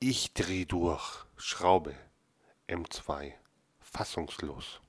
Ich dreh durch, Schraube, M2, fassungslos.